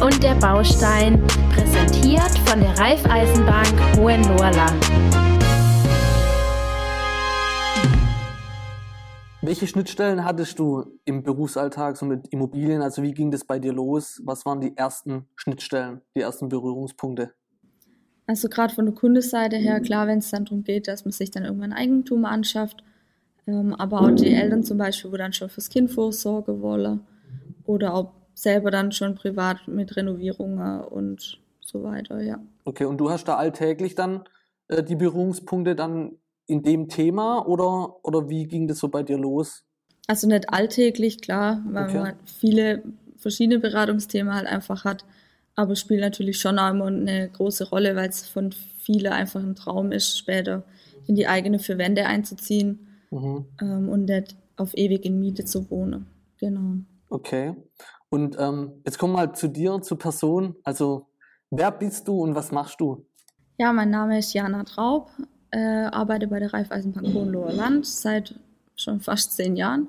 Und der Baustein, präsentiert von der Raiffeisenbank Hohenlohrland. Welche Schnittstellen hattest du im Berufsalltag so mit Immobilien? Also wie ging das bei dir los? Was waren die ersten Schnittstellen, die ersten Berührungspunkte? Also gerade von der Kundenseite her, klar, wenn es dann darum geht, dass man sich dann irgendwann Eigentum anschafft, ähm, aber auch die Eltern zum Beispiel, wo dann schon fürs Kind vorsorgen wollen oder auch selber dann schon privat mit Renovierungen und so weiter, ja. Okay, und du hast da alltäglich dann äh, die Berührungspunkte dann in dem Thema oder, oder wie ging das so bei dir los? Also nicht alltäglich, klar, weil okay. man halt viele verschiedene Beratungsthemen halt einfach hat, aber spielt natürlich schon auch immer eine große Rolle, weil es von vielen einfach ein Traum ist, später in die eigene vier Wände einzuziehen mhm. ähm, und nicht auf ewig in Miete zu wohnen. Genau. Okay. Und ähm, jetzt kommen wir mal zu dir, zur Person. Also, wer bist du und was machst du? Ja, mein Name ist Jana Traub, äh, arbeite bei der Raiffeisenbank Hohenloher Land seit schon fast zehn Jahren.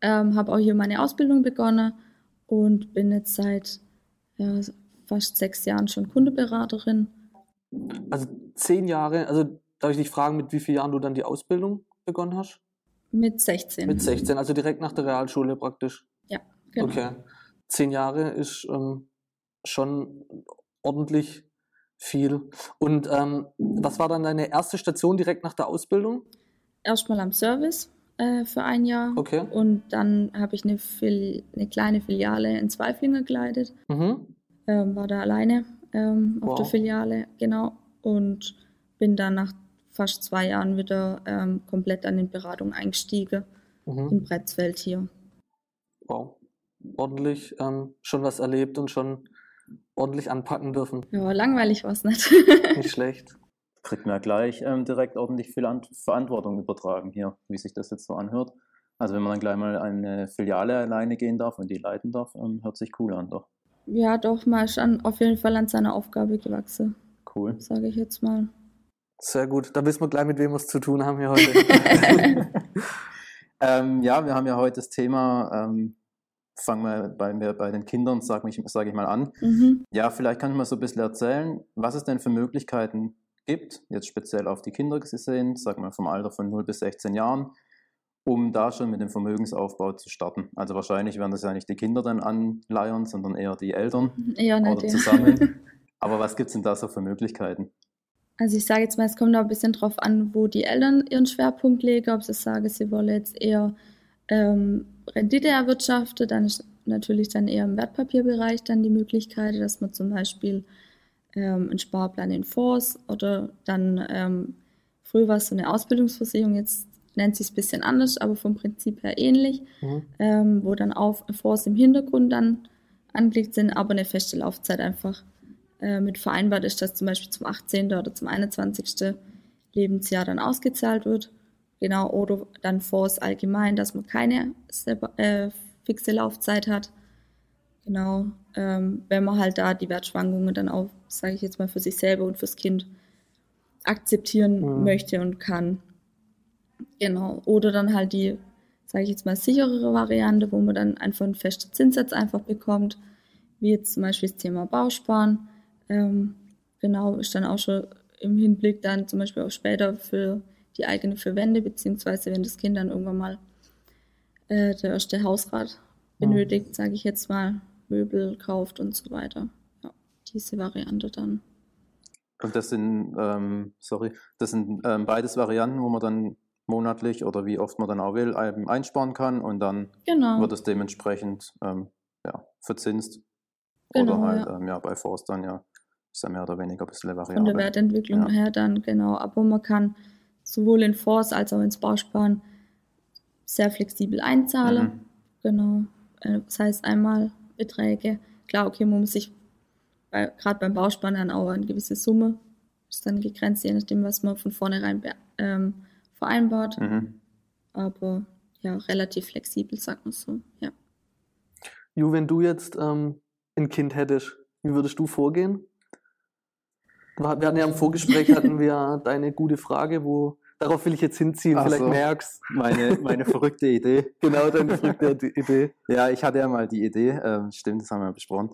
Ähm, habe auch hier meine Ausbildung begonnen und bin jetzt seit ja, fast sechs Jahren schon Kundeberaterin. Also zehn Jahre, also darf ich dich fragen, mit wie vielen Jahren du dann die Ausbildung begonnen hast? Mit 16. Mit 16, also direkt nach der Realschule praktisch. Ja, genau. Okay. Zehn Jahre ist ähm, schon ordentlich viel. Und ähm, was war dann deine erste Station direkt nach der Ausbildung? Erstmal am Service äh, für ein Jahr. Okay. Und dann habe ich eine, eine, kleine Filiale in Zweiflinger geleitet. Mhm. Ähm, war da alleine ähm, auf wow. der Filiale, genau. Und bin dann nach fast zwei Jahren wieder ähm, komplett an den Beratungen eingestiegen mhm. in Bretzfeld hier. Wow. Ordentlich ähm, schon was erlebt und schon ordentlich anpacken dürfen. Ja, langweilig war es nicht. nicht schlecht. Kriegt man ja gleich ähm, direkt ordentlich viel An Verantwortung übertragen hier, wie sich das jetzt so anhört. Also wenn man dann gleich mal eine Filiale alleine gehen darf und die leiten darf, ähm, hört sich cool an, doch. Ja, doch, mal schon auf jeden Fall an seiner Aufgabe gewachsen. Cool. Sage ich jetzt mal. Sehr gut. Da wissen wir gleich, mit wem wir es zu tun haben hier heute. ähm, ja, wir haben ja heute das Thema, fangen wir bei, bei den Kindern, sage sag ich mal, an. Mhm. Ja, vielleicht kann ich mal so ein bisschen erzählen, was es denn für Möglichkeiten gibt, jetzt speziell auf die Kinder gesehen, sagen wir vom Alter von 0 bis 16 Jahren, um da schon mit dem Vermögensaufbau zu starten. Also wahrscheinlich werden das ja nicht die Kinder dann anleiern, sondern eher die Eltern eher nicht, oder zusammen. Aber was gibt es denn da so für Möglichkeiten? Also ich sage jetzt mal, es kommt auch ein bisschen drauf an, wo die Eltern ihren Schwerpunkt legen. Ob sie sagen, sie wollen jetzt eher ähm, Rendite erwirtschaften, dann ist natürlich dann eher im Wertpapierbereich dann die Möglichkeit, dass man zum Beispiel ähm, einen Sparplan in Fonds oder dann ähm, früher war es so eine Ausbildungsversicherung, jetzt nennt sich es ein bisschen anders, aber vom Prinzip her ähnlich, mhm. ähm, wo dann auch Fonds im Hintergrund dann angelegt sind, aber eine feste Laufzeit einfach äh, mit vereinbart ist, dass zum Beispiel zum 18. oder zum 21. Lebensjahr dann ausgezahlt wird. Genau, oder dann Fonds allgemein, dass man keine äh, fixe Laufzeit hat. Genau, ähm, wenn man halt da die Wertschwankungen dann auch, sage ich jetzt mal, für sich selber und fürs Kind akzeptieren mhm. möchte und kann. Genau, oder dann halt die, sage ich jetzt mal, sicherere Variante, wo man dann einfach einen festen Zinssatz einfach bekommt, wie jetzt zum Beispiel das Thema Bausparen ähm, genau, ist dann auch schon im Hinblick dann zum Beispiel auch später für die eigene Verwende, beziehungsweise wenn das Kind dann irgendwann mal äh, der erste Hausrat benötigt, sage ich jetzt mal, Möbel kauft und so weiter. Ja, diese Variante dann. Und das sind, ähm, sorry, das sind ähm, beides Varianten, wo man dann monatlich oder wie oft man dann auch will, einsparen kann und dann genau. wird es dementsprechend ähm, ja, verzinst. Genau, oder halt ja. Ähm, ja bei Forst dann ja ist ja mehr oder weniger ein bisschen variabel. Von der Wertentwicklung ja. her dann, genau. Aber man kann sowohl in Fonds als auch ins Bausparen sehr flexibel einzahlen. Mhm. Genau. Äh, das heißt einmal Beträge. Klar, okay, man muss sich gerade beim Bausparen dann auch eine gewisse Summe ist dann gegrenzt, je nachdem, was man von vornherein ähm, vereinbart. Mhm. Aber ja, relativ flexibel, sagt man so, ja. Ju, wenn du jetzt ähm, ein Kind hättest, wie würdest du vorgehen? Wir hatten ja im Vorgespräch hatten wir deine gute Frage, wo darauf will ich jetzt hinziehen, Ach vielleicht so, merkst. Meine, meine verrückte Idee. genau, deine verrückte Idee. Ja, ich hatte ja mal die Idee, ähm, stimmt, das haben wir besprochen.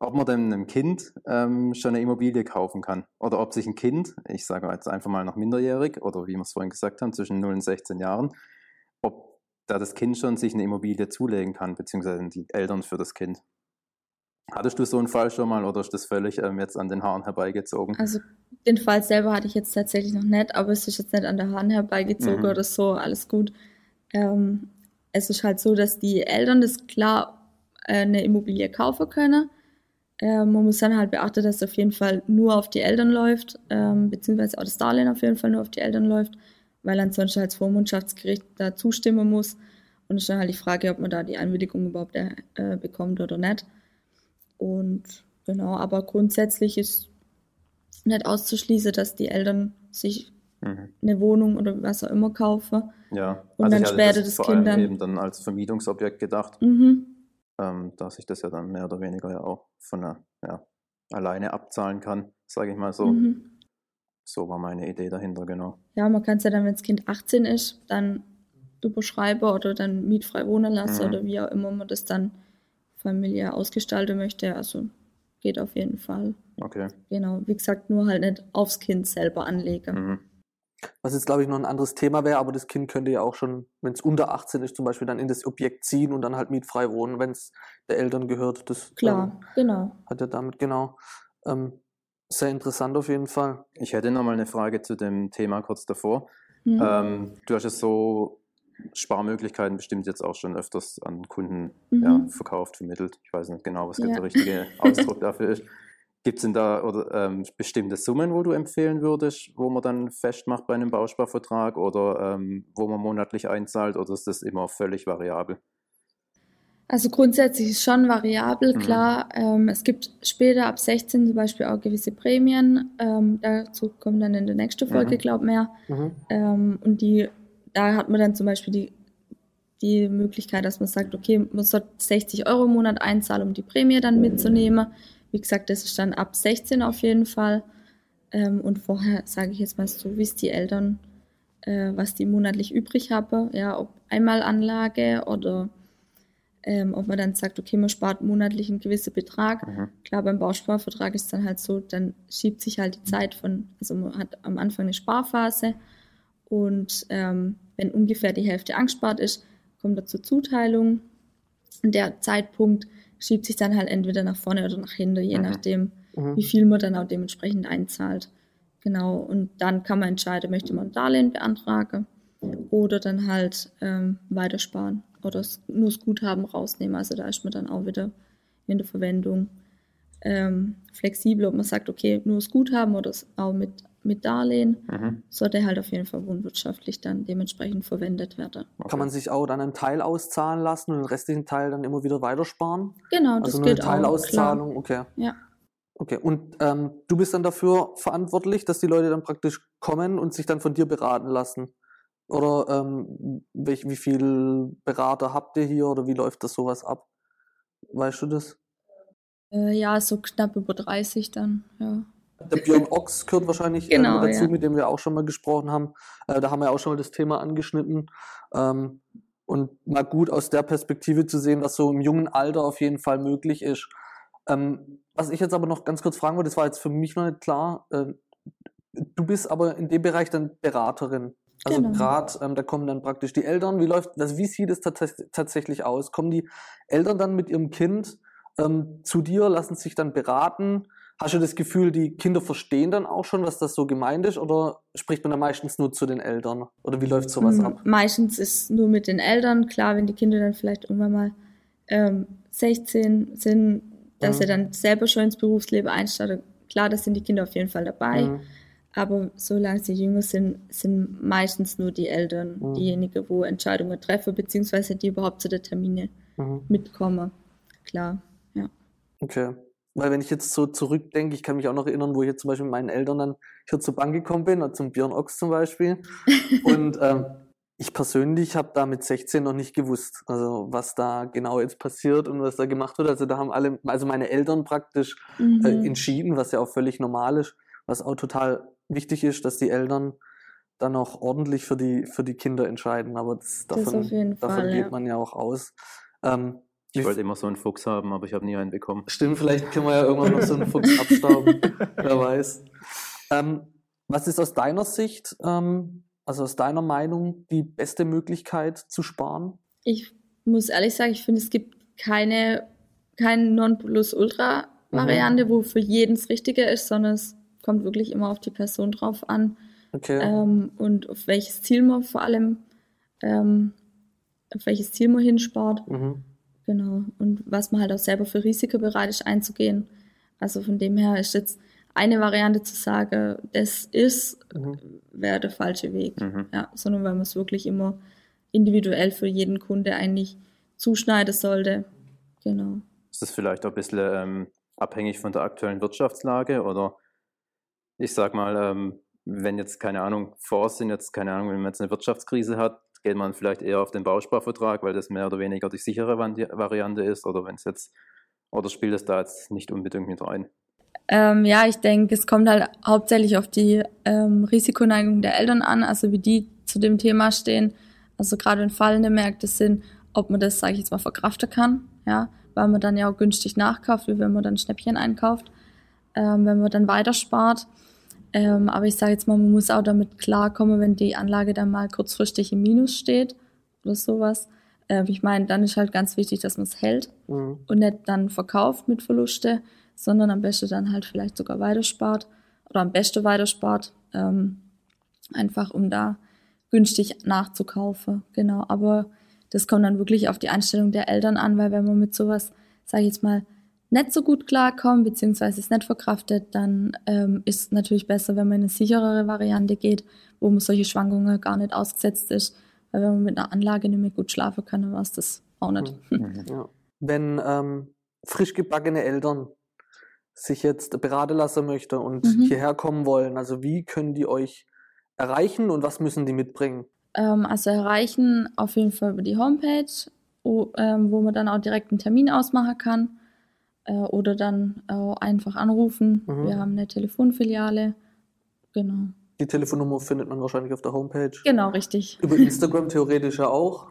ob man denn einem Kind ähm, schon eine Immobilie kaufen kann. Oder ob sich ein Kind, ich sage jetzt einfach mal noch minderjährig oder wie wir es vorhin gesagt haben, zwischen 0 und 16 Jahren, ob da das Kind schon sich eine Immobilie zulegen kann, beziehungsweise die Eltern für das Kind. Hattest du so einen Fall schon mal oder ist das völlig ähm, jetzt an den Haaren herbeigezogen? Also den Fall selber hatte ich jetzt tatsächlich noch nicht, aber es ist jetzt nicht an den Haaren herbeigezogen mhm. oder so, alles gut. Ähm, es ist halt so, dass die Eltern das klar äh, eine Immobilie kaufen können. Ähm, man muss dann halt beachten, dass es auf jeden Fall nur auf die Eltern läuft, ähm, beziehungsweise auch das Darlehen auf jeden Fall nur auf die Eltern läuft, weil ansonsten halt das Vormundschaftsgericht da zustimmen muss. Und es ist dann halt die Frage, ob man da die Einwilligung überhaupt äh, bekommt oder nicht. Und genau, aber grundsätzlich ist nicht auszuschließen, dass die Eltern sich mhm. eine Wohnung oder was auch immer kaufen. Ja, und also dann später das, das Kind dann eben dann als Vermietungsobjekt gedacht, mhm. ähm, dass ich das ja dann mehr oder weniger ja auch von der, ja, alleine abzahlen kann, sage ich mal so. Mhm. So war meine Idee dahinter, genau. Ja, man kann es ja dann, wenn das Kind 18 ist, dann überschreiben oder dann mietfrei wohnen lassen mhm. oder wie auch immer man das dann familiär ausgestalten möchte. Also geht auf jeden Fall. Okay. Genau, wie gesagt, nur halt nicht aufs Kind selber anlegen. Mhm. Was jetzt, glaube ich, noch ein anderes Thema wäre, aber das Kind könnte ja auch schon, wenn es unter 18 ist, zum Beispiel dann in das Objekt ziehen und dann halt mietfrei wohnen, wenn es der Eltern gehört. Das Klar, ähm, genau. Hat er damit, genau. Ähm, sehr interessant auf jeden Fall. Ich hätte noch mal eine Frage zu dem Thema kurz davor. Mhm. Ähm, du hast es so Sparmöglichkeiten bestimmt jetzt auch schon öfters an Kunden mhm. ja, verkauft, vermittelt. Ich weiß nicht genau, was ja. der richtige Ausdruck dafür ist. Gibt es denn da oder, ähm, bestimmte Summen, wo du empfehlen würdest, wo man dann festmacht bei einem Bausparvertrag oder ähm, wo man monatlich einzahlt oder ist das immer völlig variabel? Also grundsätzlich ist schon variabel, mhm. klar. Ähm, es gibt später ab 16 zum Beispiel auch gewisse Prämien. Ähm, dazu kommen dann in der nächsten Folge, mhm. glaube ich, mehr. Mhm. Ähm, und die da hat man dann zum Beispiel die, die Möglichkeit, dass man sagt, okay, man soll 60 Euro im Monat einzahlen, um die Prämie dann mitzunehmen. Wie gesagt, das ist dann ab 16 auf jeden Fall. Ähm, und vorher sage ich jetzt mal so, wie es die Eltern, äh, was die monatlich übrig haben, ja, ob Einmalanlage oder ähm, ob man dann sagt, okay, man spart monatlich einen gewissen Betrag. Mhm. Klar, beim Bausparvertrag ist dann halt so, dann schiebt sich halt die Zeit von, also man hat am Anfang eine Sparphase und ähm, wenn ungefähr die Hälfte angespart ist, kommt er zur Zuteilung. Und der Zeitpunkt schiebt sich dann halt entweder nach vorne oder nach hinten, je mhm. nachdem, mhm. wie viel man dann auch dementsprechend einzahlt. Genau, und dann kann man entscheiden, möchte man ein Darlehen beantragen oder dann halt ähm, weitersparen oder nur das Guthaben rausnehmen. Also da ist man dann auch wieder in der Verwendung ähm, flexibel, ob man sagt, okay, nur das Guthaben oder auch mit mit Darlehen, mhm. sollte halt auf jeden Fall wohnwirtschaftlich dann dementsprechend verwendet werden. Kann man sich auch dann einen Teil auszahlen lassen und den restlichen Teil dann immer wieder weitersparen? Genau, das also geht eine Teilauszahlung, auch, okay. Ja. Okay, und ähm, du bist dann dafür verantwortlich, dass die Leute dann praktisch kommen und sich dann von dir beraten lassen? Oder ähm, wie, wie viel Berater habt ihr hier oder wie läuft das sowas ab? Weißt du das? Äh, ja, so knapp über 30 dann, ja. Der Björn Ochs gehört wahrscheinlich äh, genau, äh, dazu, ja. mit dem wir auch schon mal gesprochen haben. Äh, da haben wir auch schon mal das Thema angeschnitten. Ähm, und mal gut aus der Perspektive zu sehen, was so im jungen Alter auf jeden Fall möglich ist. Ähm, was ich jetzt aber noch ganz kurz fragen wollte, das war jetzt für mich noch nicht klar. Äh, du bist aber in dem Bereich dann Beraterin. Also genau. gerade, ähm, da kommen dann praktisch die Eltern. Wie läuft, also wie sieht es tatsächlich aus? Kommen die Eltern dann mit ihrem Kind ähm, zu dir, lassen sich dann beraten? Hast du das Gefühl, die Kinder verstehen dann auch schon, was das so gemeint ist, oder spricht man da meistens nur zu den Eltern? Oder wie läuft sowas mhm. ab? Meistens ist nur mit den Eltern. Klar, wenn die Kinder dann vielleicht irgendwann mal ähm, 16 sind, dass mhm. sie dann selber schon ins Berufsleben einsteigen. Klar, das sind die Kinder auf jeden Fall dabei. Mhm. Aber solange sie jünger sind, sind meistens nur die Eltern mhm. diejenigen, wo Entscheidungen treffen, beziehungsweise die überhaupt zu der Termine mhm. mitkommen. Klar, ja. Okay. Weil wenn ich jetzt so zurückdenke, ich kann mich auch noch erinnern, wo ich jetzt zum Beispiel mit meinen Eltern dann hier zur Bank gekommen bin, zum Björn Ochs zum Beispiel. Und ähm, ich persönlich habe da mit 16 noch nicht gewusst, also was da genau jetzt passiert und was da gemacht wird. Also da haben alle, also meine Eltern praktisch äh, mhm. äh, entschieden, was ja auch völlig normal ist, was auch total wichtig ist, dass die Eltern dann auch ordentlich für die, für die Kinder entscheiden. Aber das, davon, das davon Fall, geht ja. man ja auch aus. Ähm, Ich wollte immer so einen Fuchs haben, aber ich habe nie einen bekommen. Stimmt, vielleicht können wir ja irgendwann noch so einen Fuchs abstauben. Wer weiß. Ähm, was ist aus deiner Sicht, ähm, also aus deiner Meinung, die beste Möglichkeit zu sparen? Ich muss ehrlich sagen, ich finde, es gibt keine, keine Non-Plus-Ultra-Variante, mhm. wo für jeden das Richtige ist, sondern es kommt wirklich immer auf die Person drauf an. Okay. Ähm, und auf welches Ziel man vor allem, ähm, auf welches Ziel man hinspart. Mhm. Genau. Und was man halt auch selber für Risiko bereit ist einzugehen. Also von dem her ist jetzt eine Variante zu sagen, das ist, mhm. wäre der falsche Weg. Mhm. Ja, sondern weil man es wirklich immer individuell für jeden Kunde eigentlich zuschneiden sollte. Genau. Ist das vielleicht auch ein bisschen ähm, abhängig von der aktuellen Wirtschaftslage oder ich sag mal, ähm, wenn jetzt, keine Ahnung, Vorsinn, jetzt, keine Ahnung, wenn man jetzt eine Wirtschaftskrise hat, geht man vielleicht eher auf den Bausparvertrag, weil das mehr oder weniger die sichere Variante ist oder wenn es jetzt, oder spielt es da jetzt nicht unbedingt mit rein? Ähm, ja, ich denke, es kommt halt hauptsächlich auf die ähm, Risikoneigung der Eltern an, also wie die zu dem Thema stehen. Also gerade wenn fallende Märkte sind, ob man das, sage ich jetzt mal, verkraften kann, ja, weil man dann ja auch günstig nachkauft, wie wenn man dann Schnäppchen einkauft, ähm, wenn man dann weiter spart. Ähm, aber ich sage jetzt mal, man muss auch damit klarkommen, wenn die Anlage dann mal kurzfristig im Minus steht oder sowas. Ähm, ich meine, dann ist halt ganz wichtig, dass man es hält mhm. und nicht dann verkauft mit Verluste, sondern am besten dann halt vielleicht sogar weiterspart oder am besten weiterspart, ähm, einfach um da günstig nachzukaufen. Genau, aber das kommt dann wirklich auf die Einstellung der Eltern an, weil wenn man mit sowas, sage ich jetzt mal, nicht so gut klarkommt, beziehungsweise es nicht verkraftet, dann ähm, ist es natürlich besser, wenn man in eine sicherere Variante geht, wo man solche Schwankungen gar nicht ausgesetzt ist. Weil wenn man mit einer Anlage nicht mehr gut schlafen kann, dann war es das auch nicht. Mhm. Ja. Wenn ähm, frisch gebackene Eltern sich jetzt beraten lassen möchten und mhm. hierher kommen wollen, also wie können die euch erreichen und was müssen die mitbringen? Ähm, also erreichen auf jeden Fall über die Homepage, wo, ähm, wo man dann auch direkt einen Termin ausmachen kann äh, oder dann äh, einfach anrufen. Mhm. Wir haben eine Telefonfiliale. Genau. Die Telefonnummer findet man wahrscheinlich auf der Homepage. Genau, richtig. Über Instagram theoretisch ja auch.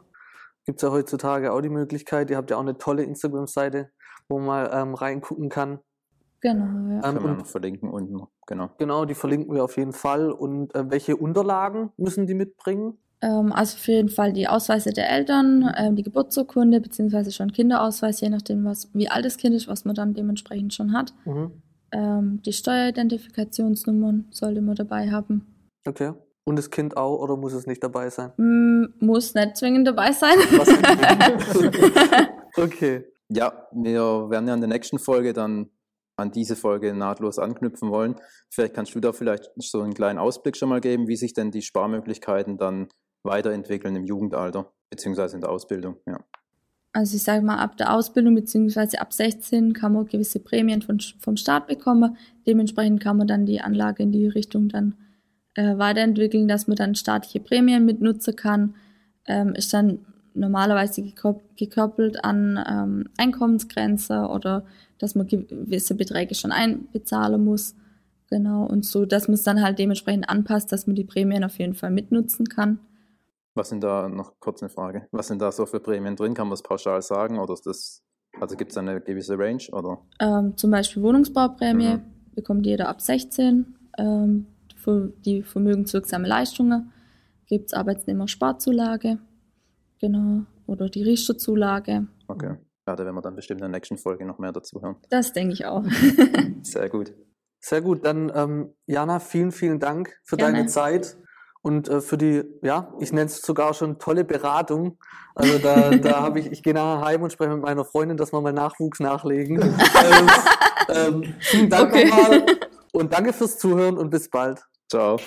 Gibt es ja heutzutage auch die Möglichkeit. Ihr habt ja auch eine tolle Instagram-Seite, wo man mal ähm, reingucken kann. Genau, ja. Ähm, Können wir noch verlinken unten. Genau. Genau, die verlinken wir auf jeden Fall. Und äh, welche Unterlagen müssen die mitbringen? Ähm, also auf jeden Fall die Ausweise der Eltern, ähm, die Geburtsurkunde, beziehungsweise schon Kinderausweis, je nachdem, was, wie alt das Kind ist, was man dann dementsprechend schon hat. Mhm. Ähm, die Steueridentifikationsnummern sollte man dabei haben. Okay. Und das Kind auch oder muss es nicht dabei sein? Mm, muss nicht zwingend dabei sein. okay. Ja, wir werden ja in der nächsten Folge dann an diese Folge nahtlos anknüpfen wollen. Vielleicht kannst du da vielleicht so einen kleinen Ausblick schon mal geben, wie sich denn die Sparmöglichkeiten dann weiterentwickeln im Jugendalter, beziehungsweise in der Ausbildung, ja. Also ich sage mal, ab der Ausbildung beziehungsweise ab 16 kann man gewisse Prämien von, vom Staat bekommen. Dementsprechend kann man dann die Anlage in die Richtung dann äh, weiterentwickeln, dass man dann staatliche Prämien mitnutzen kann. Ähm, ist dann normalerweise gekoppelt an ähm, Einkommensgrenze oder dass man gewisse Beträge schon einbezahlen muss. Genau, und so, dass man es dann halt dementsprechend anpasst, dass man die Prämien auf jeden Fall mitnutzen kann. Was sind da noch kurz eine Frage? Was sind da so für Prämien drin? Kann man das pauschal sagen oder ist das, also gibt es eine gewisse Range oder? Ähm, zum Beispiel Wohnungsbauprämie mhm. bekommt jeder ab 16. Ähm, für die vermögenswirksame Leistungen gibt es Arbeitnehmer-Sparzulage, genau, oder die Riesterzulage. Okay. Ja, da werden wir dann bestimmt in der nächsten Folge noch mehr dazu hören. Das denke ich auch. Sehr gut. Sehr gut. Dann, ähm, Jana, vielen, vielen Dank für Gerne. deine Zeit und äh, für die, ja, ich nenne es sogar schon tolle Beratung. Also da, da habe ich, ich gehe nachher heim und spreche mit meiner Freundin, dass wir mal Nachwuchs nachlegen. ähm, ähm, vielen Dank okay. nochmal und danke fürs Zuhören und bis bald. Ciao.